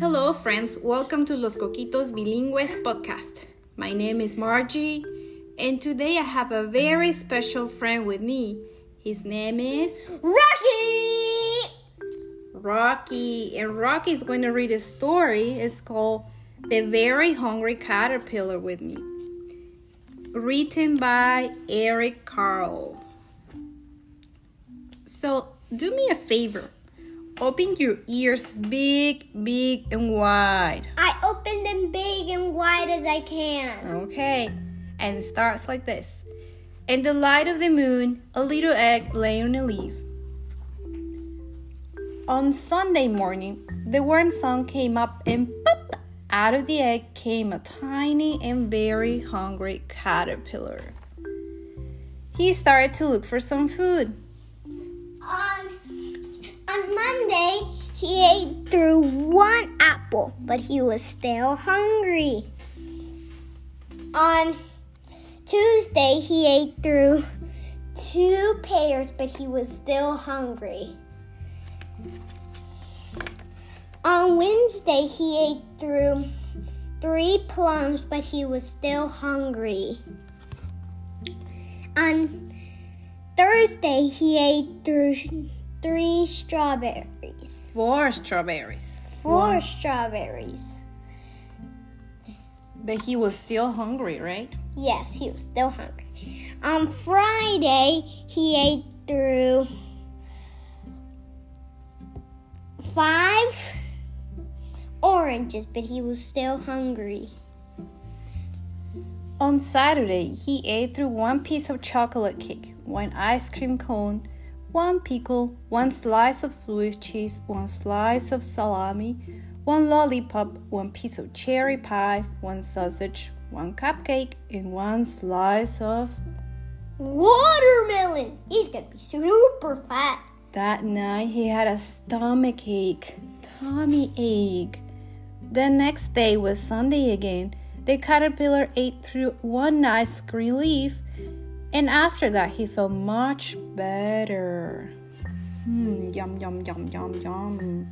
Hello, friends. Welcome to Los Coquitos Bilingües podcast. My name is Margie, and today I have a very special friend with me. His name is Rocky! Rocky, and Rocky is going to read a story. It's called The Very Hungry Caterpillar with me, written by Eric Carle. So, do me a favor. Open your ears big, big, and wide. I open them big and wide as I can. Okay, and it starts like this. In the light of the moon, a little egg lay on a leaf. On Sunday morning, the warm sun came up and pop! Out of the egg came a tiny and very hungry caterpillar. He started to look for some food. He ate through one apple, but he was still hungry. On Tuesday, he ate through two pears, but he was still hungry. On Wednesday, he ate through three plums, but he was still hungry. On Thursday, he ate through three strawberries. Four strawberries. Four strawberries. But he was still hungry, right? Yes, he was still hungry. On Friday, he ate through five oranges, but he was still hungry. On Saturday, he ate through one piece of chocolate cake, one ice cream cone, one pickle, one slice of Swiss cheese, one slice of salami, one lollipop, one piece of cherry pie, one sausage, one cupcake, and one slice of. Watermelon! He's gonna be super fat. That night, he had a stomach ache, tummy ache. The next day was Sunday again. The caterpillar ate through one nice green leaf, and after that, he felt much better. Hmm, yum, yum, yum, yum, yum.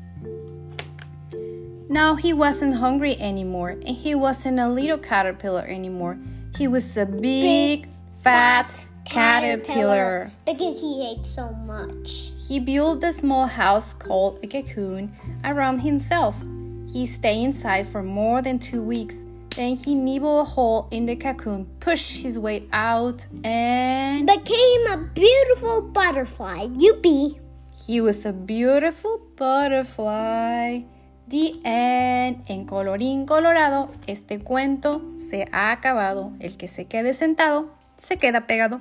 Now he wasn't hungry anymore, and he wasn't a little caterpillar anymore. He was a big, fat caterpillar. Because he ate so much. He built a small house called a cocoon around himself. He stayed inside for more than two weeks. Then he nibbled a hole in the cocoon, pushed his way out, and Became a beautiful butterfly. Yuppie. he was a beautiful butterfly. The end. En colorín colorado, este cuento se ha acabado. El que se quede sentado, se queda pegado.